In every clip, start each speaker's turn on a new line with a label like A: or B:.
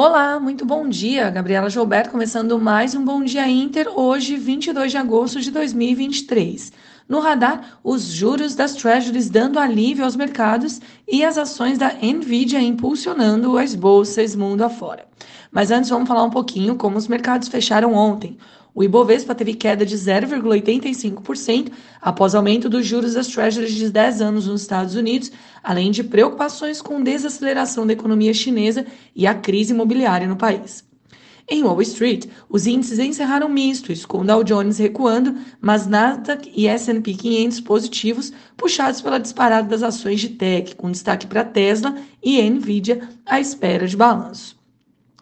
A: Olá, muito bom dia. Gabriela Gilberto começando mais um Bom Dia Inter, hoje, 22 de agosto de 2023. No radar, os juros das Treasuries dando alívio aos mercados e as ações da Nvidia impulsionando as bolsas mundo afora. Mas antes vamos falar um pouquinho como os mercados fecharam ontem. O Ibovespa teve queda de 0,85% após aumento dos juros das Treasuries de 10 anos nos Estados Unidos, além de preocupações com desaceleração da economia chinesa e a crise imobiliária no país. Em Wall Street, os índices encerraram mistos, com Dow Jones recuando, mas Nasdaq e S&P 500 positivos, puxados pela disparada das ações de tech, com destaque para Tesla e Nvidia à espera de balanço.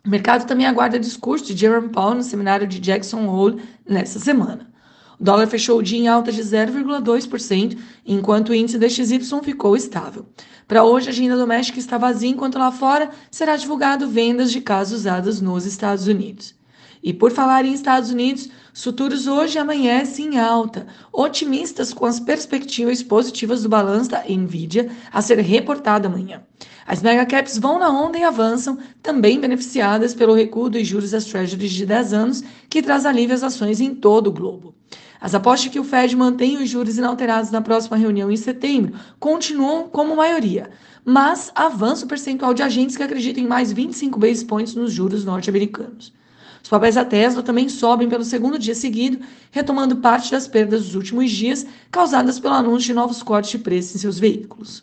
A: O mercado também aguarda discurso de Jerome Powell no seminário de Jackson Hole nesta semana. O dólar fechou o dia em alta de 0,2%, enquanto o índice DXY ficou estável. Para hoje, a agenda doméstica está vazia, enquanto lá fora será divulgado vendas de casas usadas nos Estados Unidos. E por falar em Estados Unidos, os futuros hoje amanhecem em alta, otimistas com as perspectivas positivas do balanço da Nvidia a ser reportado amanhã. As megacaps vão na onda e avançam, também beneficiadas pelo recuo dos juros das treasuries de 10 anos, que traz alívio às ações em todo o globo. As apostas que o Fed mantém os juros inalterados na próxima reunião em setembro continuam como maioria, mas avança o percentual de agentes que acreditam em mais 25 basis points nos juros norte-americanos. Os papéis da Tesla também sobem pelo segundo dia seguido, retomando parte das perdas dos últimos dias causadas pelo anúncio de novos cortes de preço em seus veículos.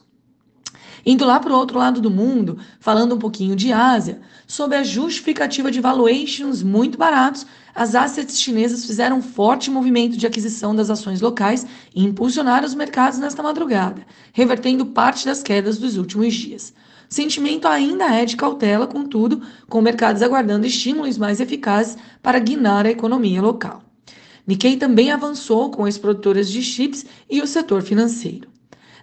A: Indo lá para o outro lado do mundo, falando um pouquinho de Ásia, sob a justificativa de valuations muito baratos, as assets chinesas fizeram um forte movimento de aquisição das ações locais e impulsionaram os mercados nesta madrugada, revertendo parte das quedas dos últimos dias. Sentimento ainda é de cautela, contudo, com mercados aguardando estímulos mais eficazes para guinar a economia local. Nikkei também avançou com as produtoras de chips e o setor financeiro.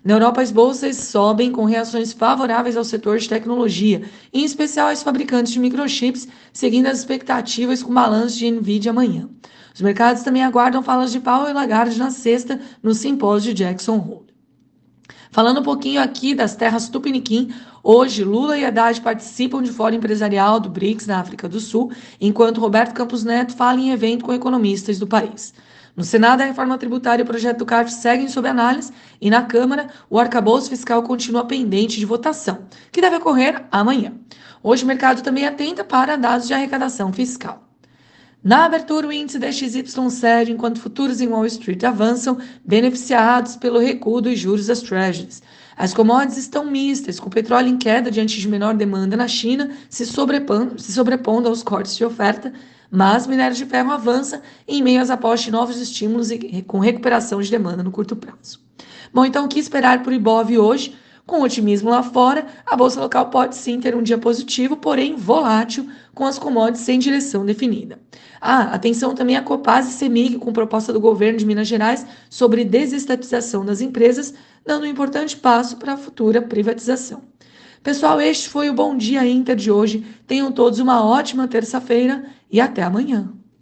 A: Na Europa, as bolsas sobem com reações favoráveis ao setor de tecnologia, em especial aos fabricantes de microchips, seguindo as expectativas com balanço de Nvidia amanhã. Os mercados também aguardam falas de Powell e Lagarde na sexta, no simpósio de Jackson Hole. Falando um pouquinho aqui das terras Tupiniquim, hoje Lula e Haddad participam de fórum empresarial do BRICS na África do Sul, enquanto Roberto Campos Neto fala em evento com economistas do país. No Senado, a reforma tributária e o projeto do CARF seguem sob análise e na Câmara, o arcabouço fiscal continua pendente de votação, que deve ocorrer amanhã. Hoje, o mercado também atenta para dados de arrecadação fiscal. Na abertura, o índice DXY cede, enquanto futuros em Wall Street avançam, beneficiados pelo recuo dos juros das Treasuries. As commodities estão mistas, com o petróleo em queda diante de menor demanda na China, se sobrepondo, se sobrepondo aos cortes de oferta, mas minério de ferro avança em meio às apostas de novos estímulos e com recuperação de demanda no curto prazo. Bom, então o que esperar o Ibov hoje? Com otimismo lá fora, a bolsa local pode sim ter um dia positivo, porém volátil, com as commodities sem direção definida. Ah, atenção também a Copaz e Semig, com proposta do governo de Minas Gerais sobre desestatização das empresas, dando um importante passo para a futura privatização. Pessoal, este foi o Bom Dia Inter de hoje. Tenham todos uma ótima terça-feira e até amanhã.